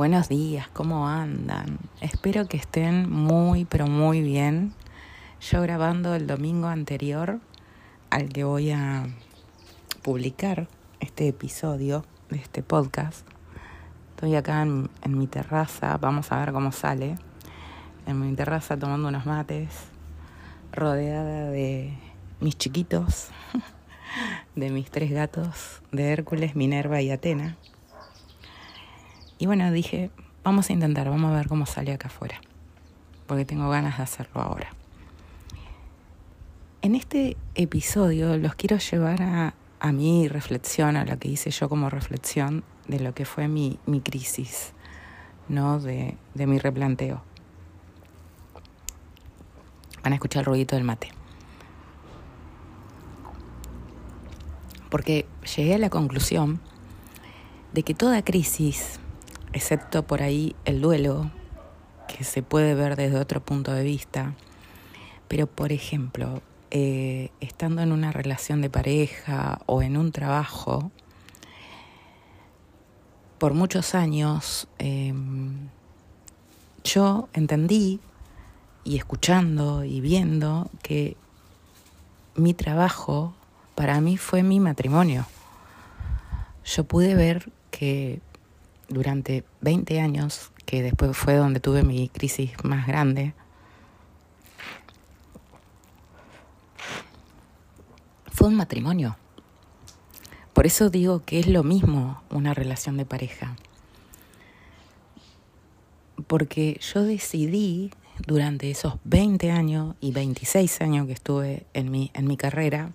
Buenos días, ¿cómo andan? Espero que estén muy, pero muy bien. Yo grabando el domingo anterior al que voy a publicar este episodio de este podcast. Estoy acá en, mi terraza, vamos a ver cómo sale. En mi terraza tomando unos mates, rodeada de mis chiquitos, de mis tres gatos, de Hércules, Minerva y Atena. Y bueno, dije, vamos a intentar, vamos a ver cómo sale acá afuera, porque tengo ganas de hacerlo ahora. En este episodio los quiero llevar a, a mi reflexión, a lo que hice yo como reflexión de lo que fue mi, mi crisis, ¿no? De, de mi replanteo. Van a escuchar el ruidito del mate. Porque llegué a la conclusión de que toda crisis, excepto por ahí el duelo, que se puede ver desde otro punto de vista, pero por ejemplo, eh, estando en una relación de pareja o en un trabajo, por muchos años eh, yo entendí y escuchando y viendo que mi trabajo para mí fue mi matrimonio. Yo pude ver que durante 20 años, que después fue donde tuve mi crisis más grande, fue un matrimonio. Por eso digo que es lo mismo una relación de pareja. Porque yo decidí durante esos 20 años y 26 años que estuve en mi, en mi carrera,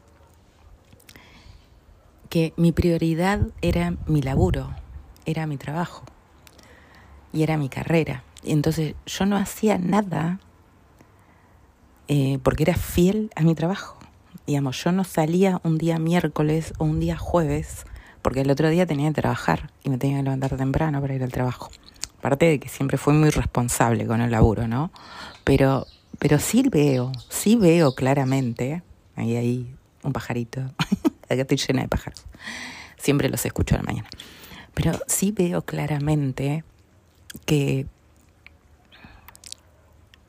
que mi prioridad era mi laburo, era mi trabajo y era mi carrera. Y entonces yo no hacía nada eh, porque era fiel a mi trabajo. Digamos, yo no salía un día miércoles o un día jueves porque el otro día tenía que trabajar y me tenía que levantar temprano para ir al trabajo. Aparte de que siempre fui muy responsable con el laburo, ¿no? Pero, pero sí veo, sí veo claramente, ahí hay un pajarito, acá estoy llena de pájaros, siempre los escucho a la mañana, pero sí veo claramente que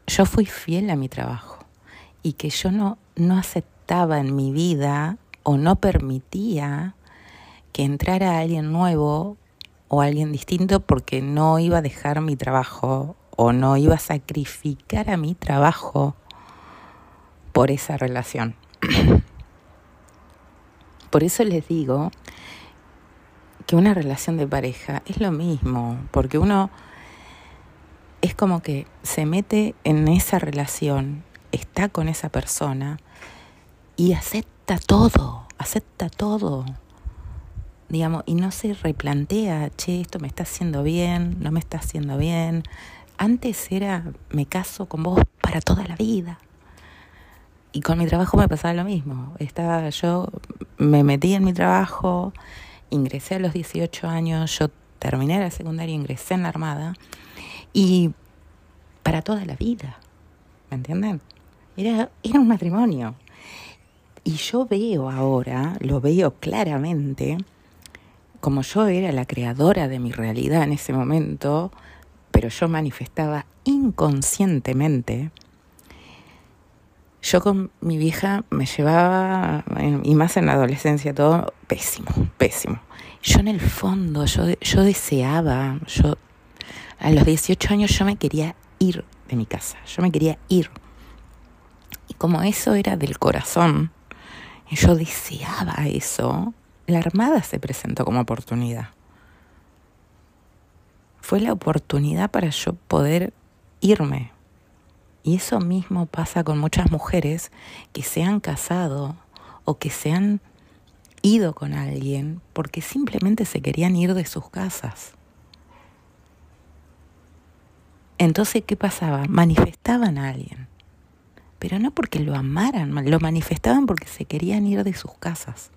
yo fui fiel a mi trabajo y que yo no, no aceptaba en mi vida o no permitía que entrara alguien nuevo o alguien distinto porque no iba a dejar mi trabajo o no iba a sacrificar a mi trabajo por esa relación. Por eso les digo que una relación de pareja es lo mismo, porque uno es como que se mete en esa relación, está con esa persona y acepta todo, acepta todo digamos, y no se replantea, che, esto me está haciendo bien, no me está haciendo bien. Antes era, me caso con vos para toda la vida. Y con mi trabajo me pasaba lo mismo. Estaba yo, me metí en mi trabajo, ingresé a los 18 años, yo terminé la secundaria, ingresé en la Armada, y para toda la vida, ¿me entienden? Era, era un matrimonio. Y yo veo ahora, lo veo claramente, como yo era la creadora de mi realidad en ese momento, pero yo manifestaba inconscientemente, yo con mi vieja me llevaba, y más en la adolescencia, todo pésimo, pésimo. Yo en el fondo, yo, yo deseaba, yo a los 18 años yo me quería ir de mi casa, yo me quería ir. Y como eso era del corazón, yo deseaba eso, la Armada se presentó como oportunidad. Fue la oportunidad para yo poder irme. Y eso mismo pasa con muchas mujeres que se han casado o que se han ido con alguien porque simplemente se querían ir de sus casas. Entonces, ¿qué pasaba? Manifestaban a alguien, pero no porque lo amaran, lo manifestaban porque se querían ir de sus casas.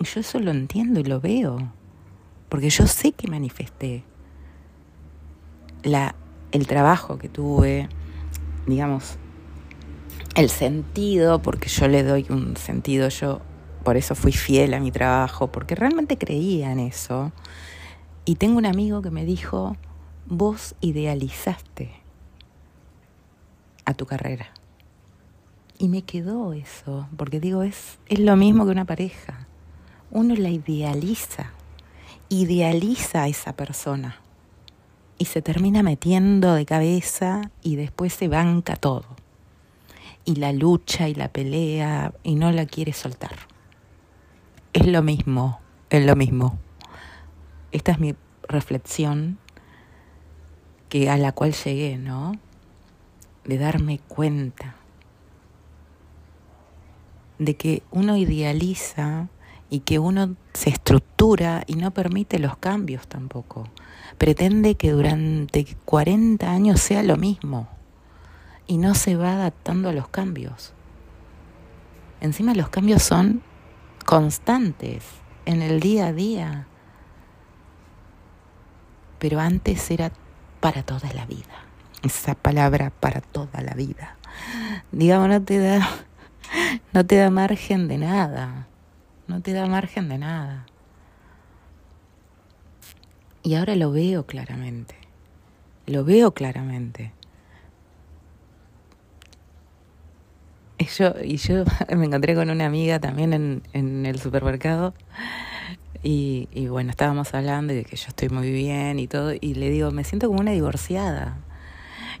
Y yo eso lo entiendo y lo veo, porque yo sé que manifesté la, el trabajo que tuve, digamos, el sentido, porque yo le doy un sentido, yo por eso fui fiel a mi trabajo, porque realmente creía en eso. Y tengo un amigo que me dijo, vos idealizaste a tu carrera. Y me quedó eso, porque digo, es, es lo mismo que una pareja. Uno la idealiza, idealiza a esa persona y se termina metiendo de cabeza y después se banca todo. Y la lucha y la pelea y no la quiere soltar. Es lo mismo, es lo mismo. Esta es mi reflexión que a la cual llegué, ¿no? De darme cuenta de que uno idealiza y que uno se estructura y no permite los cambios tampoco. Pretende que durante 40 años sea lo mismo y no se va adaptando a los cambios. Encima los cambios son constantes en el día a día. Pero antes era para toda la vida. Esa palabra para toda la vida. Digamos, no te da, no te da margen de nada. No te da margen de nada. Y ahora lo veo claramente. Lo veo claramente. Y yo, y yo me encontré con una amiga también en, en el supermercado y, y, bueno, estábamos hablando de que yo estoy muy bien y todo, y le digo, me siento como una divorciada.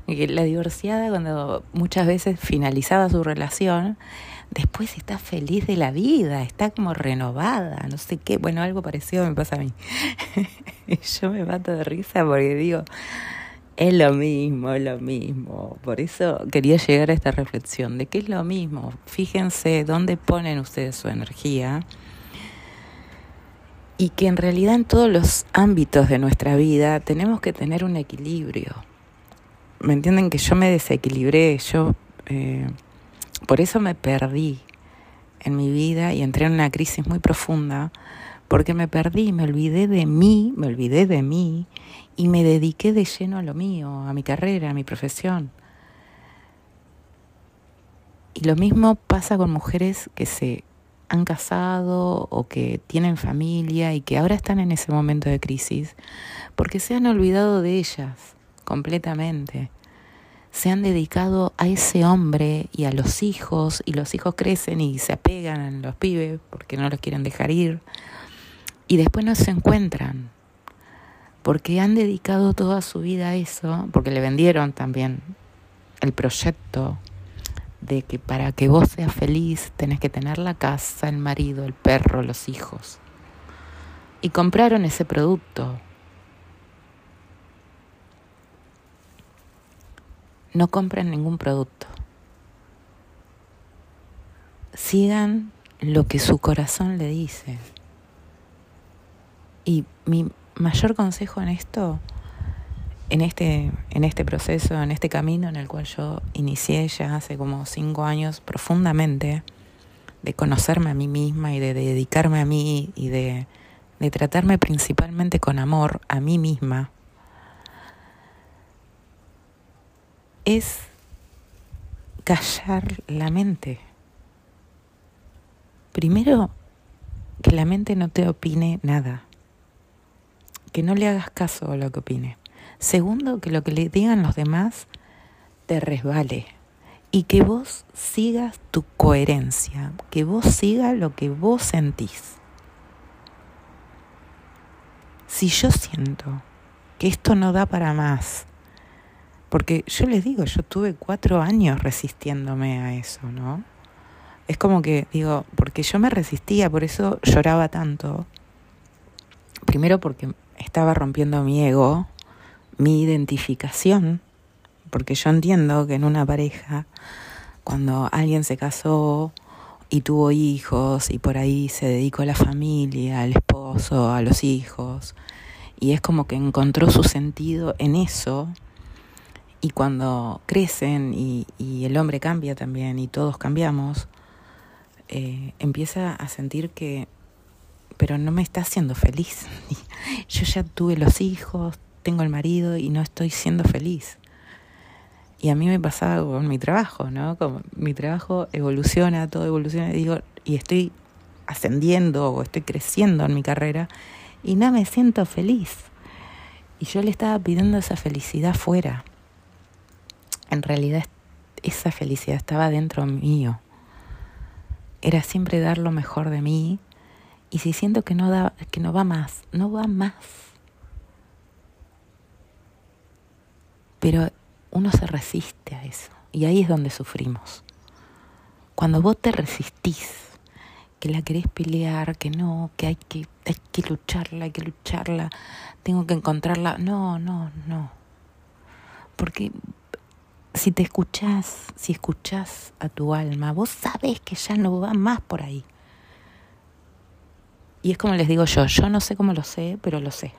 La divorciada cuando muchas veces finalizaba su relación, después está feliz de la vida, está como renovada, no sé qué, bueno, algo parecido me pasa a mí. yo me mato de risa porque digo, es lo mismo, es lo mismo. Por eso quería llegar a esta reflexión de que es lo mismo. Fíjense dónde ponen ustedes su energía y que en realidad en todos los ámbitos de nuestra vida tenemos que tener un equilibrio. ¿Me entienden que yo me desequilibré? Yo eh, por eso me perdí en mi vida y entré en una crisis muy profunda porque me perdí, me olvidé de mí, me olvidé de mí y me dediqué de lleno a lo mío, a mi carrera, a mi profesión. Y lo mismo pasa con mujeres que se han casado o que tienen familia y que ahora están en ese momento de crisis, porque se han olvidado de ellas completamente. Se han dedicado a ese hombre y a los hijos, y los hijos crecen y se apegan a los pibes porque no los quieren dejar ir, y después no se encuentran, porque han dedicado toda su vida a eso, porque le vendieron también el proyecto de que para que vos seas feliz tenés que tener la casa, el marido, el perro, los hijos. Y compraron ese producto. No compren ningún producto. Sigan lo que su corazón le dice. Y mi mayor consejo en esto en este, en este proceso, en este camino en el cual yo inicié ya hace como cinco años profundamente, de conocerme a mí misma y de dedicarme a mí y de, de tratarme principalmente con amor a mí misma, es callar la mente. Primero, que la mente no te opine nada, que no le hagas caso a lo que opine. Segundo, que lo que le digan los demás te resbale y que vos sigas tu coherencia, que vos sigas lo que vos sentís. Si yo siento que esto no da para más, porque yo les digo, yo tuve cuatro años resistiéndome a eso, ¿no? Es como que digo, porque yo me resistía, por eso lloraba tanto. Primero porque estaba rompiendo mi ego, mi identificación, porque yo entiendo que en una pareja, cuando alguien se casó y tuvo hijos y por ahí se dedicó a la familia, al esposo, a los hijos, y es como que encontró su sentido en eso, y cuando crecen y, el hombre cambia también y todos cambiamos, eh, empieza a sentir que, pero no me está haciendo feliz. Yo ya tuve los hijos, tengo el marido y no estoy siendo feliz. Y a mí me pasaba con mi trabajo, ¿no? Como mi trabajo evoluciona, todo evoluciona, y digo, y estoy ascendiendo o estoy creciendo en mi carrera y no me siento feliz. Y yo le estaba pidiendo esa felicidad fuera. En realidad esa felicidad estaba dentro mío. Era siempre dar lo mejor de mí. Y si siento que no, da, que no va más, no va más. Pero uno se resiste a eso. Y ahí es donde sufrimos. Cuando vos te resistís, que la querés pelear, que no, que hay que, hay que lucharla, hay que lucharla, tengo que encontrarla. No, no, no. Porque si te escuchás, si escuchás a tu alma, vos sabés que ya no va más por ahí. Y es como les digo yo, yo no sé cómo lo sé, pero lo sé.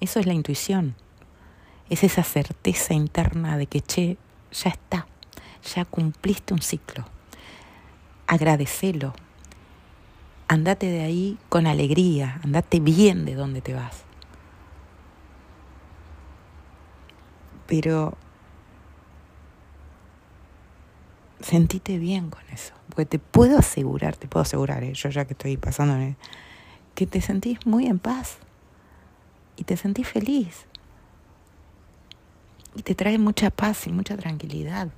Eso es la intuición. Es esa certeza interna de que, che, ya está, ya cumpliste un ciclo agradecelo. Andate de ahí con alegría, andate bien de donde te vas. Pero sentite bien con eso, porque te puedo asegurar, te puedo asegurar, ¿eh? yo ya que estoy pasando, que te sentís muy en paz y te sentís feliz y te trae mucha paz y mucha tranquilidad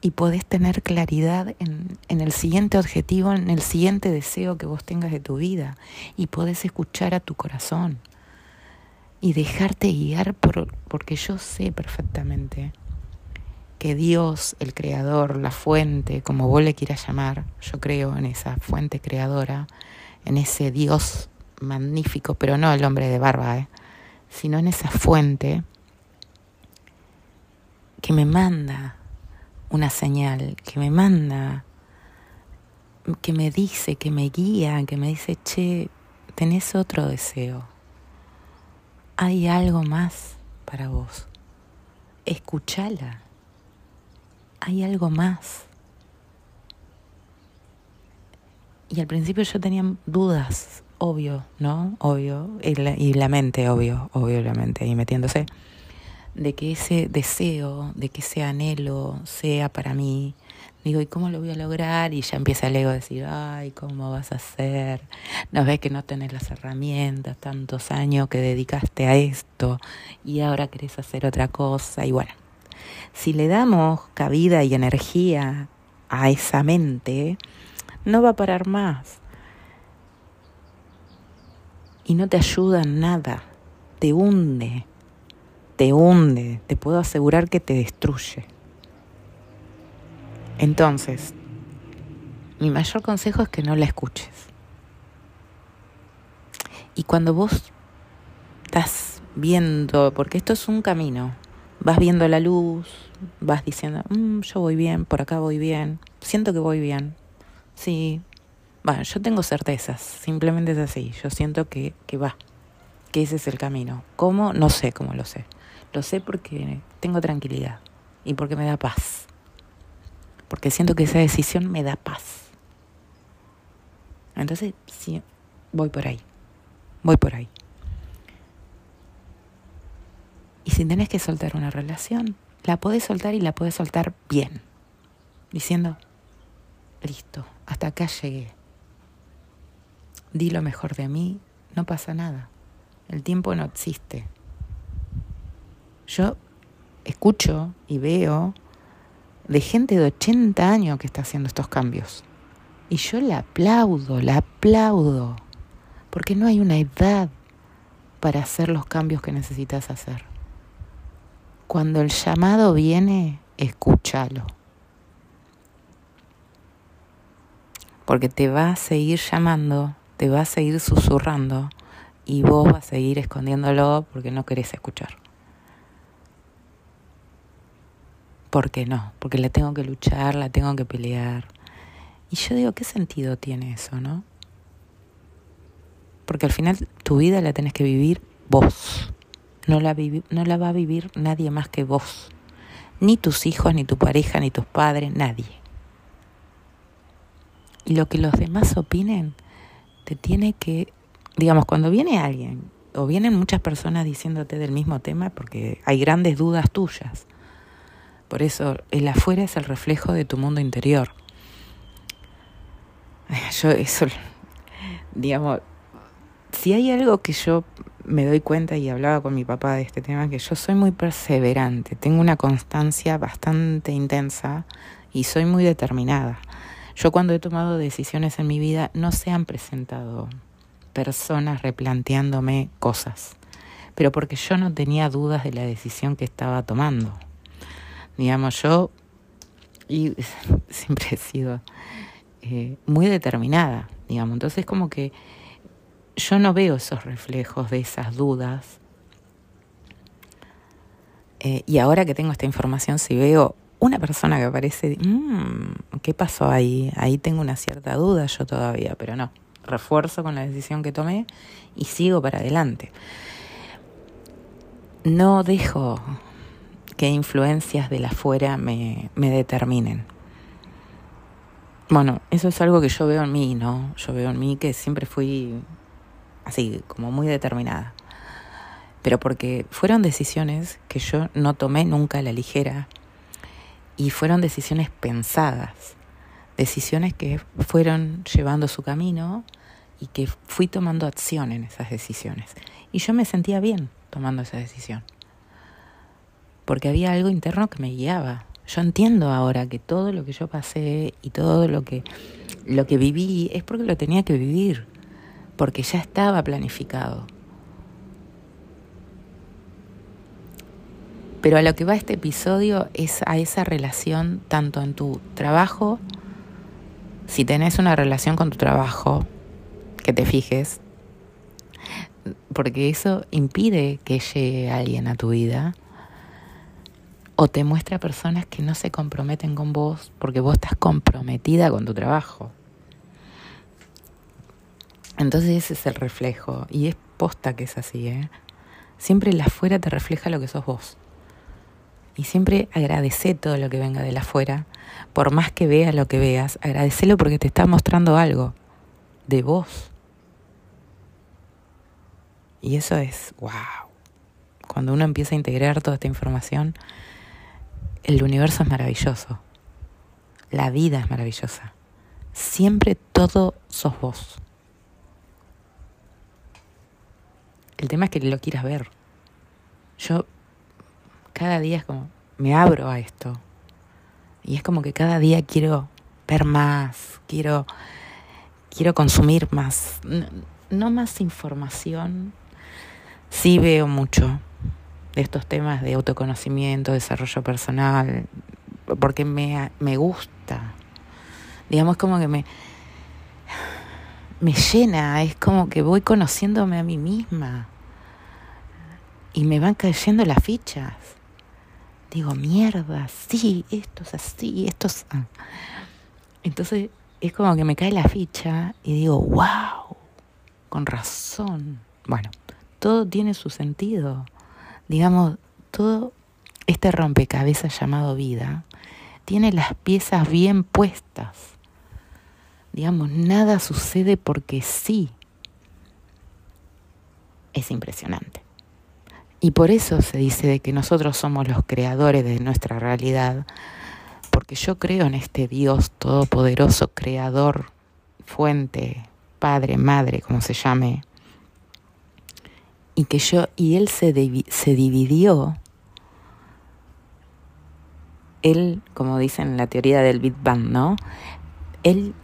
y podés tener claridad en, en, el siguiente objetivo, en el siguiente deseo que vos tengas de tu vida y podés escuchar a tu corazón y dejarte guiar por, porque yo sé perfectamente que Dios, el creador, la fuente, como vos le quieras llamar, yo creo en esa fuente creadora, en ese Dios magnífico, pero no el hombre de barba, ¿eh? sino en esa fuente que me manda una señal, que me manda, que me dice, que me guía, que me dice, che, tenés otro deseo. Hay algo más para vos. Escúchala. Hay algo más. Y al principio yo tenía dudas, obvio, ¿no? Obvio. Y la, y la mente, obvio, obvio la mente ahí metiéndose de que ese deseo, de que ese anhelo sea para mí. Digo, ¿y cómo lo voy a lograr? Y ya empieza el ego a decir, ay, ¿cómo vas a hacer? No ves que no tenés las herramientas, tantos años que dedicaste a esto y ahora querés hacer otra cosa. Y bueno, si le damos cabida y energía a esa mente, no va a parar más. Y no te ayuda en nada, te hunde te hunde, te puedo asegurar que te destruye. Entonces, mi mayor consejo es que no la escuches. Y cuando vos estás viendo, porque esto es un camino, vas viendo la luz, vas diciendo, mm, yo voy bien, por acá voy bien, siento que voy bien. Sí, bueno, yo tengo certezas, simplemente es así, yo siento que, que va, que ese es el camino. ¿Cómo? No sé cómo lo sé. Lo sé porque tengo tranquilidad y porque me da paz. Porque siento que esa decisión me da paz. Entonces, sí, voy por ahí. Voy por ahí. Y si tenés que soltar una relación, la podés soltar y la podés soltar bien. Diciendo, listo, hasta acá llegué. Di lo mejor de mí, no pasa nada. El tiempo no existe. Yo escucho y veo de gente de 80 años que está haciendo estos cambios. Y yo la aplaudo, la aplaudo, porque no hay una edad para hacer los cambios que necesitas hacer. Cuando el llamado viene, escúchalo. Porque te va a seguir llamando, te va a seguir susurrando y vos vas a seguir escondiéndolo porque no querés escuchar. ¿Por qué no? Porque la tengo que luchar, la tengo que pelear. Y yo digo, ¿qué sentido tiene eso, no? Porque al final tu vida la tenés que vivir vos. No la, va a vivir nadie más que vos. Ni tus hijos, ni tu pareja, ni tus padres, nadie. Y lo que los demás opinen, te tiene que, digamos, cuando viene alguien o vienen muchas personas diciéndote del mismo tema, porque hay grandes dudas tuyas por eso el afuera es el reflejo de tu mundo interior. Yo eso, digamos, si hay algo que yo me doy cuenta y hablaba con mi papá de este tema que yo soy muy perseverante, tengo una constancia bastante intensa y soy muy determinada. Yo cuando he tomado decisiones en mi vida no se han presentado personas replanteándome cosas, pero porque yo no tenía dudas de la decisión que estaba tomando. Digamos, yo y siempre he sido eh, muy determinada, digamos, entonces como que yo no veo esos reflejos de esas dudas. Eh, y ahora que tengo esta información, si veo una persona que parece, mmm, ¿qué pasó ahí? Ahí tengo una cierta duda yo todavía, pero no. Refuerzo con la decisión que tomé y sigo para adelante. No dejo que influencias de la afuera me, me determinen. Bueno, eso es algo que yo veo en mí, ¿no? Yo veo en mí que siempre fui así como muy determinada. Pero porque fueron decisiones que yo no tomé nunca a la ligera y fueron decisiones pensadas, decisiones que fueron llevando su camino y que fui tomando acción en esas decisiones. Y yo me sentía bien tomando esa decisión, porque había algo interno que me guiaba. Yo entiendo ahora que todo lo que yo pasé y todo lo que, lo que viví es porque lo tenía que vivir porque ya estaba planificado. Pero a lo que va este episodio es a esa relación tanto en tu trabajo, si tenés una relación con tu trabajo, que te fijes, porque eso impide que llegue alguien a tu vida o te muestra personas que no se comprometen con vos porque vos estás comprometida con tu trabajo. Entonces ese es el reflejo y es posta que es así, ¿eh? Siempre el afuera te refleja lo que sos vos. Y siempre agradece todo lo que venga de la afuera, por más que veas lo que veas, agradecelo porque te está mostrando algo de vos. Y eso es, wow. Cuando uno empieza a integrar toda esta información, el universo es maravilloso. La vida es maravillosa. Siempre todo sos vos. El tema es que lo quieras ver. Yo cada día es como, me abro a esto. Y es como que cada día quiero ver más, quiero, quiero consumir más. No, más información. Sí veo mucho de estos temas de autoconocimiento, desarrollo personal, porque me, me gusta. Digamos como que me, me llena, es como que voy conociéndome a mí misma y me van cayendo las fichas. Digo, mierda, sí, esto es así, esto es... Entonces es como que me cae la ficha y digo, wow, con razón. Bueno, todo tiene su sentido. Digamos, todo este rompecabezas llamado vida tiene las piezas bien puestas Digamos, nada sucede porque sí. Es impresionante. Y por eso se dice de que nosotros somos los creadores de nuestra realidad, porque yo creo en este Dios todopoderoso, creador, fuente, padre, madre, como se llame, y que yo y él se, se dividió él, como dicen en la teoría del Big Bang, ¿no? Él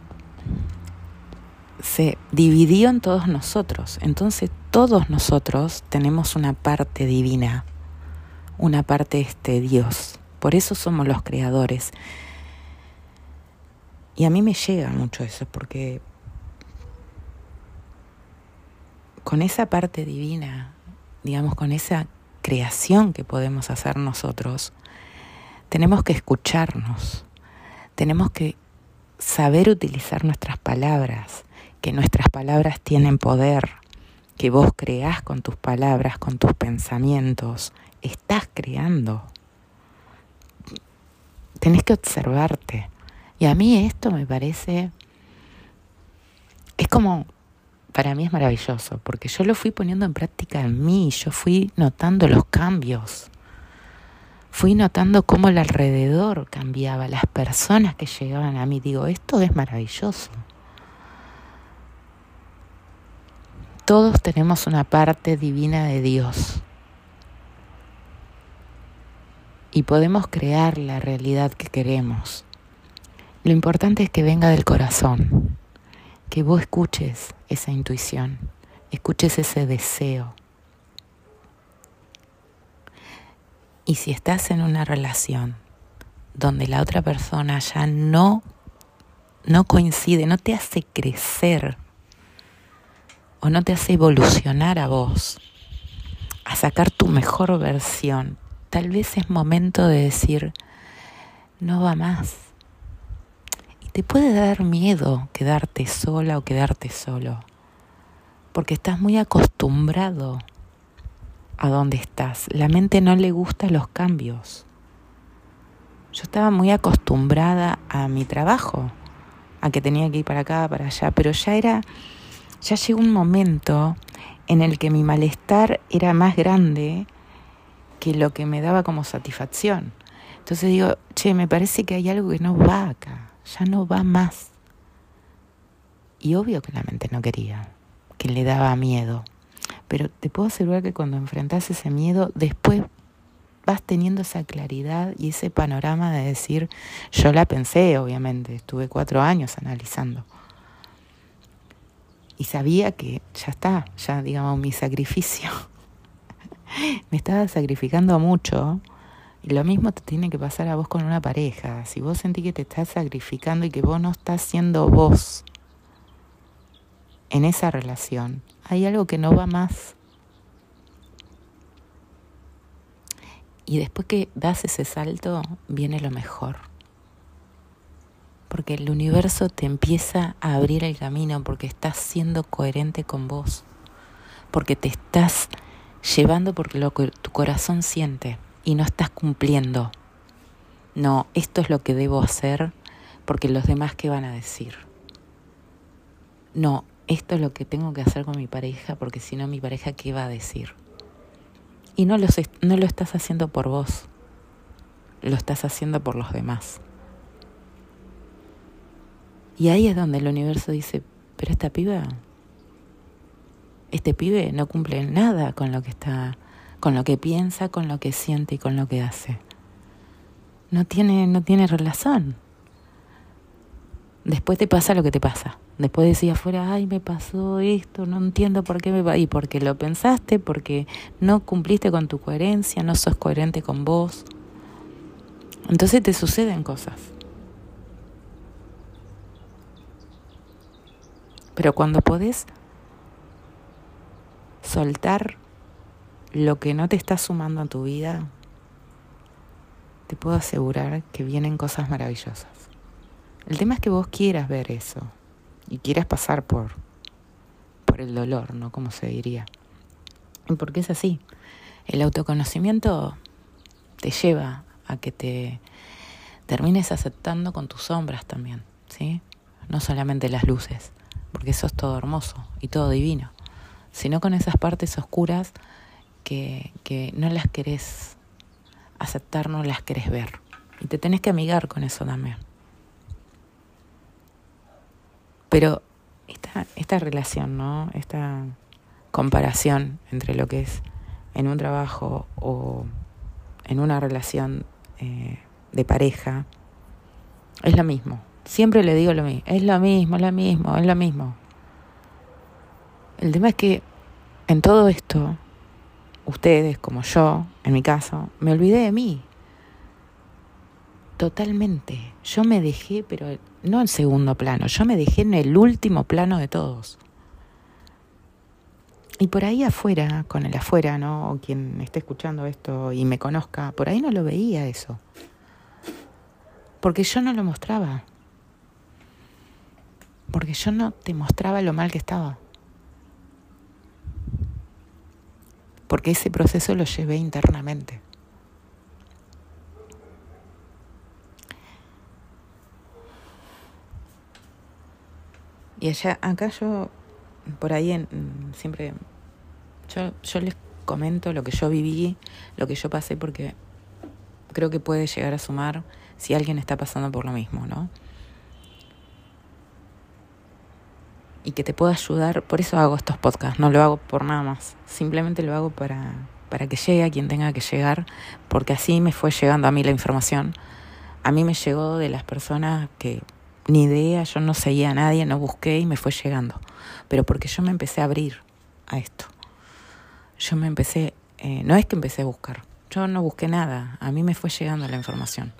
se dividió en todos nosotros. Entonces todos nosotros tenemos una parte divina, una parte este Dios. Por eso somos los creadores. Y a mí me llega mucho eso, porque con esa parte divina, digamos, con esa creación que podemos hacer nosotros, tenemos que escucharnos, tenemos que saber utilizar nuestras palabras, que nuestras palabras tienen poder, que vos creás con tus palabras, con tus pensamientos, estás creando. Tenés que observarte. Y a mí esto me parece, es como, para mí es maravilloso, porque yo lo fui poniendo en práctica en mí, yo fui notando los cambios fui notando cómo el alrededor cambiaba, las personas que llegaban a mí. Digo, esto es maravilloso. todos tenemos una parte divina de Dios. Y podemos crear la realidad que queremos. Lo importante es que venga del corazón, que vos escuches esa intuición, escuches ese deseo. Y si estás en una relación donde la otra persona ya no no coincide, no te hace crecer o no te hace evolucionar a vos, a sacar tu mejor versión, tal vez es momento de decir, no va más. Y te puede dar miedo quedarte sola o quedarte solo, porque estás muy acostumbrado a donde estás. La mente no le gusta los cambios. Yo estaba muy acostumbrada a mi trabajo a que tenía que ir para acá, para allá, pero ya era, ya llegó un momento en el que mi malestar era más grande que lo que me daba como satisfacción. Entonces digo, che, me parece que hay algo que no va acá, ya no va más. Y obvio que la mente no quería, que le daba miedo. Pero te puedo asegurar que cuando enfrentas ese miedo, después vas teniendo esa claridad y ese panorama de decir, yo la pensé, obviamente, estuve cuatro años analizando. Y sabía que ya está, ya digamos, mi sacrificio. Me estaba sacrificando mucho. Y lo mismo te tiene que pasar a vos con una pareja. Si vos sentís que te estás sacrificando y que vos no estás siendo vos en esa relación, hay algo que no va más Y después que das ese salto, viene lo mejor. Porque el universo te empieza a abrir el camino porque estás siendo coherente con vos. Porque te estás llevando por lo que tu corazón siente y no estás cumpliendo. No, esto es lo que debo hacer porque los demás qué van a decir. No, esto es lo que tengo que hacer con mi pareja porque si no mi pareja qué va a decir. Y no lo, no lo estás haciendo por vos, lo estás haciendo por los demás. Y ahí es donde el universo dice, pero esta piba, este pibe no cumple nada con lo que está, con lo que piensa, con lo que siente y con lo que hace. No tiene, no tiene relación. Después te pasa lo que te pasa. Después decía afuera, ay, me pasó esto, no entiendo por qué me va. Y porque lo pensaste, porque no cumpliste con tu coherencia, no sos coherente con vos. Entonces te suceden cosas. Pero cuando podés soltar lo que no te está sumando a tu vida, te puedo asegurar que vienen cosas maravillosas. El tema es que vos quieras ver eso y quieras pasar por, por el dolor, ¿no? Como se diría. Porque es así. El autoconocimiento te lleva a que te termines aceptando con tus sombras también, ¿sí? No solamente las luces, porque eso es todo hermoso y todo divino, sino con esas partes oscuras que, que no las querés aceptar, no las querés ver. Y te tenés que amigar con eso también. Pero esta, esta relación, ¿no? Esta comparación entre lo que es en un trabajo o en una relación eh, de pareja, es lo mismo. Siempre le digo lo mismo, es lo mismo, es lo mismo, es lo mismo. El tema es que en todo esto, ustedes como yo, en mi caso, me olvidé de mí. Totalmente. Yo me dejé, pero no en segundo plano, yo me dejé en el último plano de todos. Y por ahí afuera, con el afuera, ¿no? O quien esté escuchando esto y me conozca, por ahí no lo veía eso. Porque yo no lo mostraba. Porque yo no te mostraba lo mal que estaba. Porque ese proceso lo llevé internamente. Y allá, acá yo, por ahí en, siempre, yo, yo les comento lo que yo viví, lo que yo pasé, porque creo que puede llegar a sumar si alguien está pasando por lo mismo, ¿no? y que te pueda ayudar. Por eso hago estos podcasts, no lo hago por nada más. Simplemente lo hago para, para que llegue a quien tenga que llegar, porque así me fue llegando a mí la información. A mí me llegó de las personas que ni idea, yo no seguía a nadie, no busqué y me fue llegando. Pero porque yo me empecé a abrir a esto. Yo me empecé, eh, no es que empecé a buscar, yo no busqué nada, a mí me fue llegando la información.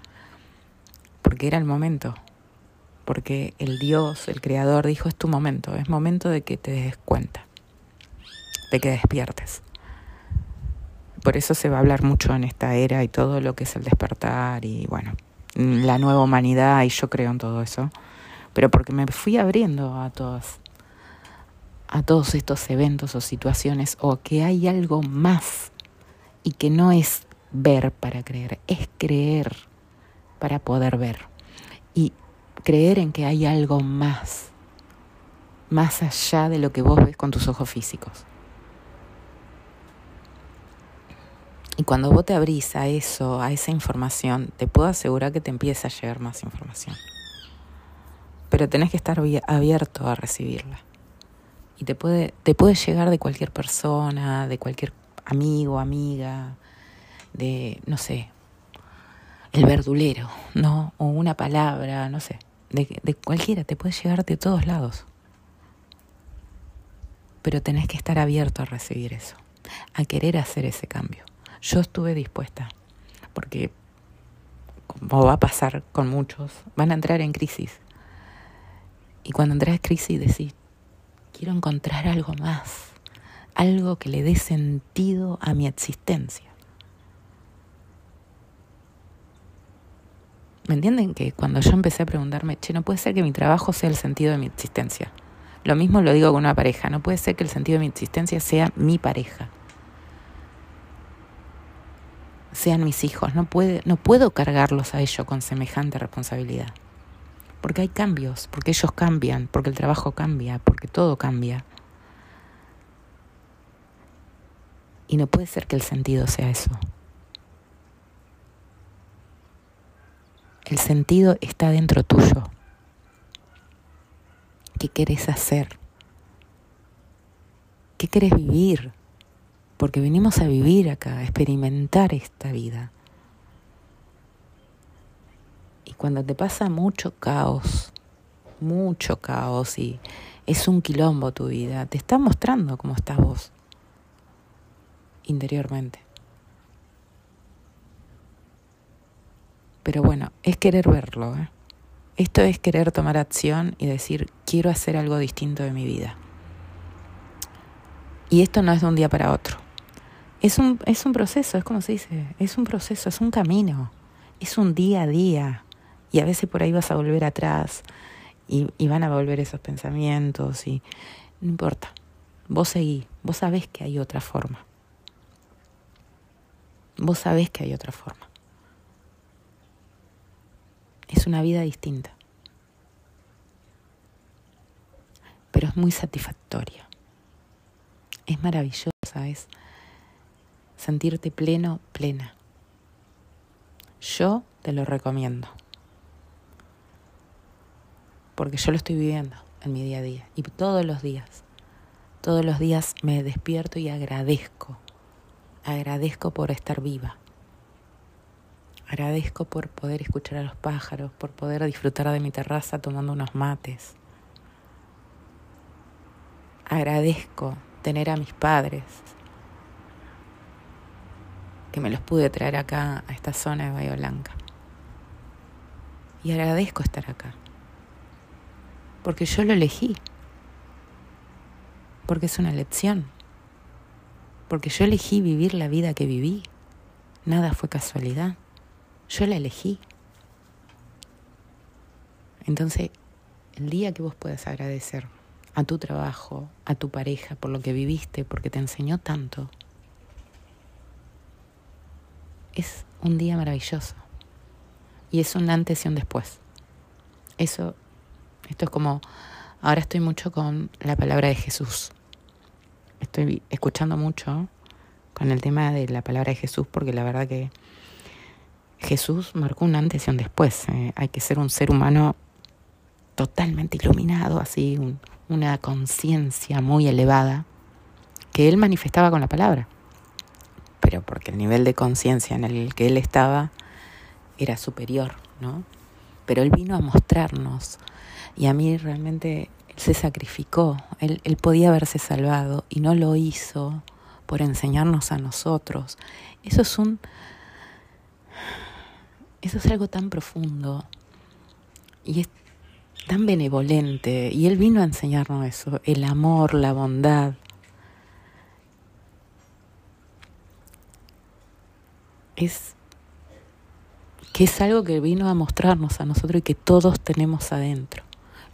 Porque era el momento porque el Dios, el Creador, dijo, es tu momento, es momento de que te des cuenta, de que despiertes. Por eso se va a hablar mucho en esta era y todo lo que es el despertar y bueno, la nueva humanidad y yo creo en todo eso. Pero porque me fui abriendo a todos, a todos estos eventos o situaciones o que hay algo más y que no es ver para creer, es creer para poder ver. Y creer en que hay algo más, más allá de lo que vos ves con tus ojos físicos. Cuando vos te abrís a eso, a esa información, te puedo asegurar que te empieza a llegar más información. Pero tenés que estar abierto a recibirla. Y te puede, te puede llegar de cualquier persona, de cualquier amigo, amiga, de, no sé, el verdulero, ¿no? O una palabra, no sé de, cualquiera, te puede llegar de todos lados. Pero tenés que estar abierto a recibir eso, a querer hacer ese cambio. Yo estuve dispuesta, porque como va a pasar con muchos, van a entrar en crisis. Y cuando entras en crisis decís, quiero encontrar algo más, algo que le dé sentido a mi existencia. ¿Me entienden? Que cuando yo empecé a preguntarme, che, no puede ser que mi trabajo sea el sentido de mi existencia. Lo mismo lo digo con una pareja, no puede ser que el sentido de mi existencia sea mi pareja. Sean mis hijos, no, puede, no puedo cargarlos a ellos con semejante responsabilidad. Porque hay cambios, porque ellos cambian, porque el trabajo cambia, porque todo cambia. Y no puede ser que el sentido sea eso. El sentido está dentro tuyo. ¿Qué querés hacer? ¿Qué querés vivir? Porque venimos a vivir acá, a experimentar esta vida. Y cuando te pasa mucho caos, mucho caos y es un quilombo tu vida, te está mostrando cómo estás vos interiormente. Pero bueno, es querer verlo. ¿eh? Esto es querer tomar acción y decir, quiero hacer algo distinto de mi vida. Y esto no es de un día para otro. Es un, es un proceso, es como se dice, es un proceso, es un camino, es un día a día. Y a veces por ahí vas a volver atrás y, van a volver esos pensamientos y no importa. Vos seguí, vos sabés que hay otra forma. Vos sabés que hay otra forma es una vida distinta. Pero es muy satisfactoria. Es maravillosa, es sentirte pleno, plena. Yo te lo recomiendo. Porque yo lo estoy viviendo en mi día a día. Y todos los días, todos los días me despierto y agradezco. Agradezco por estar viva Agradezco por poder escuchar a los pájaros, por poder disfrutar de mi terraza tomando unos mates. Agradezco tener a mis padres, que me los pude traer acá, a esta zona de Bahía Blanca. Y agradezco estar acá, porque yo lo elegí, porque es una elección, porque yo elegí vivir la vida que viví, nada fue casualidad. Yo la elegí. Entonces, el día que vos puedas agradecer a tu trabajo, a tu pareja, por lo que viviste, porque te enseñó tanto, es un día maravilloso. Y es un antes y un después. Eso, esto es como, ahora estoy mucho con la palabra de Jesús. Estoy escuchando mucho con el tema de la palabra de Jesús porque la verdad que Jesús marcó un antes y un después. Eh, hay que ser un ser humano totalmente iluminado, así, un, una conciencia muy elevada que él manifestaba con la palabra. Porque el nivel de conciencia en el que él estaba era superior, ¿no? Pero él vino a mostrarnos y a mí realmente él se sacrificó, él, él podía haberse salvado y no lo hizo por enseñarnos a nosotros. Eso es un eso es algo tan profundo y es tan benevolente y él vino a enseñarnos eso, el amor, la bondad. Es que es algo que vino a mostrarnos a nosotros y que todos tenemos adentro.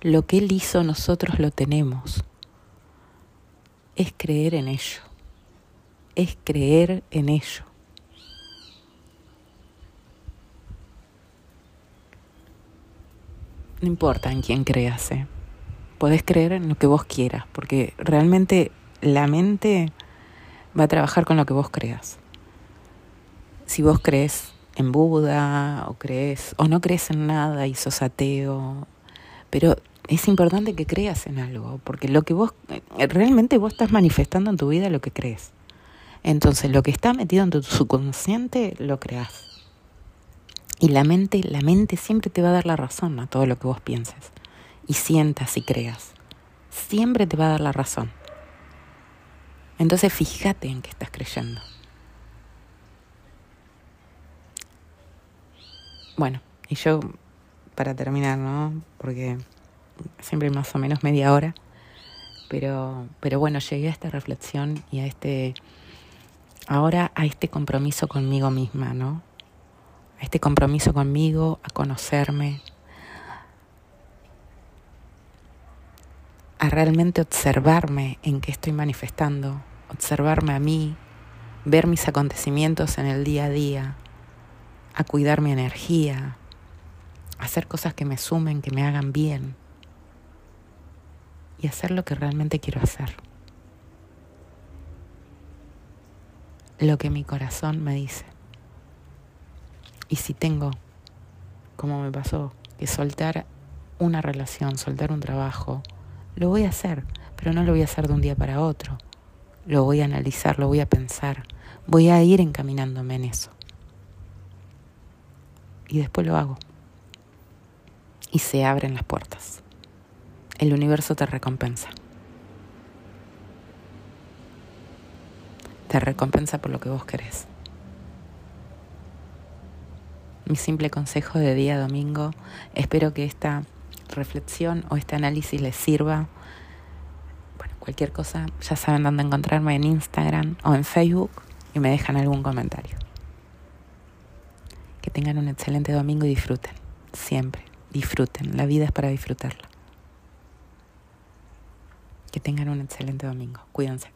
Lo que Él hizo nosotros lo tenemos. Es creer en ello. Es creer en ello. No importa en quién creas, ¿eh? podés creer en lo que vos quieras, porque realmente la mente va a trabajar con lo que vos creas. Si vos crees en Buda o crees o no crees en nada y sos ateo, pero es importante que creas en algo, porque lo que vos realmente vos estás manifestando en tu vida lo que crees. Entonces, lo que está metido en tu subconsciente lo creas. Y la mente, la mente siempre te va a dar la razón a todo lo que vos pienses y sientas y creas. Siempre te va a dar la razón. Entonces, fíjate en qué estás creyendo. Bueno, y yo, para terminar, ¿no? Porque siempre más o menos media hora, pero, pero bueno, llegué a esta reflexión y a este, ahora a este compromiso conmigo misma, ¿no? A este compromiso conmigo, a conocerme, a realmente observarme en qué estoy manifestando, observarme a mí, ver mis acontecimientos en el día a día, a cuidar mi energía, a hacer cosas que me sumen, que me hagan bien y hacer lo que realmente quiero hacer. Lo que mi corazón me dice. Y si tengo, como me pasó, que soltar una relación, soltar un trabajo, lo voy a hacer, pero no lo voy a hacer de un día para otro. Lo voy a analizar, lo voy a pensar, voy a ir encaminándome en eso y después lo hago. Y se abren las puertas. El universo te recompensa. Te recompensa por lo que vos querés. Mi simple consejo de día domingo, espero que esta reflexión o este análisis les sirva. Bueno, cualquier cosa, ya saben dónde encontrarme en Instagram o en Facebook y me dejan algún comentario. Que tengan un excelente domingo y disfruten. Siempre, disfruten. La vida es para disfrutarla. Que tengan un excelente domingo. Cuídense.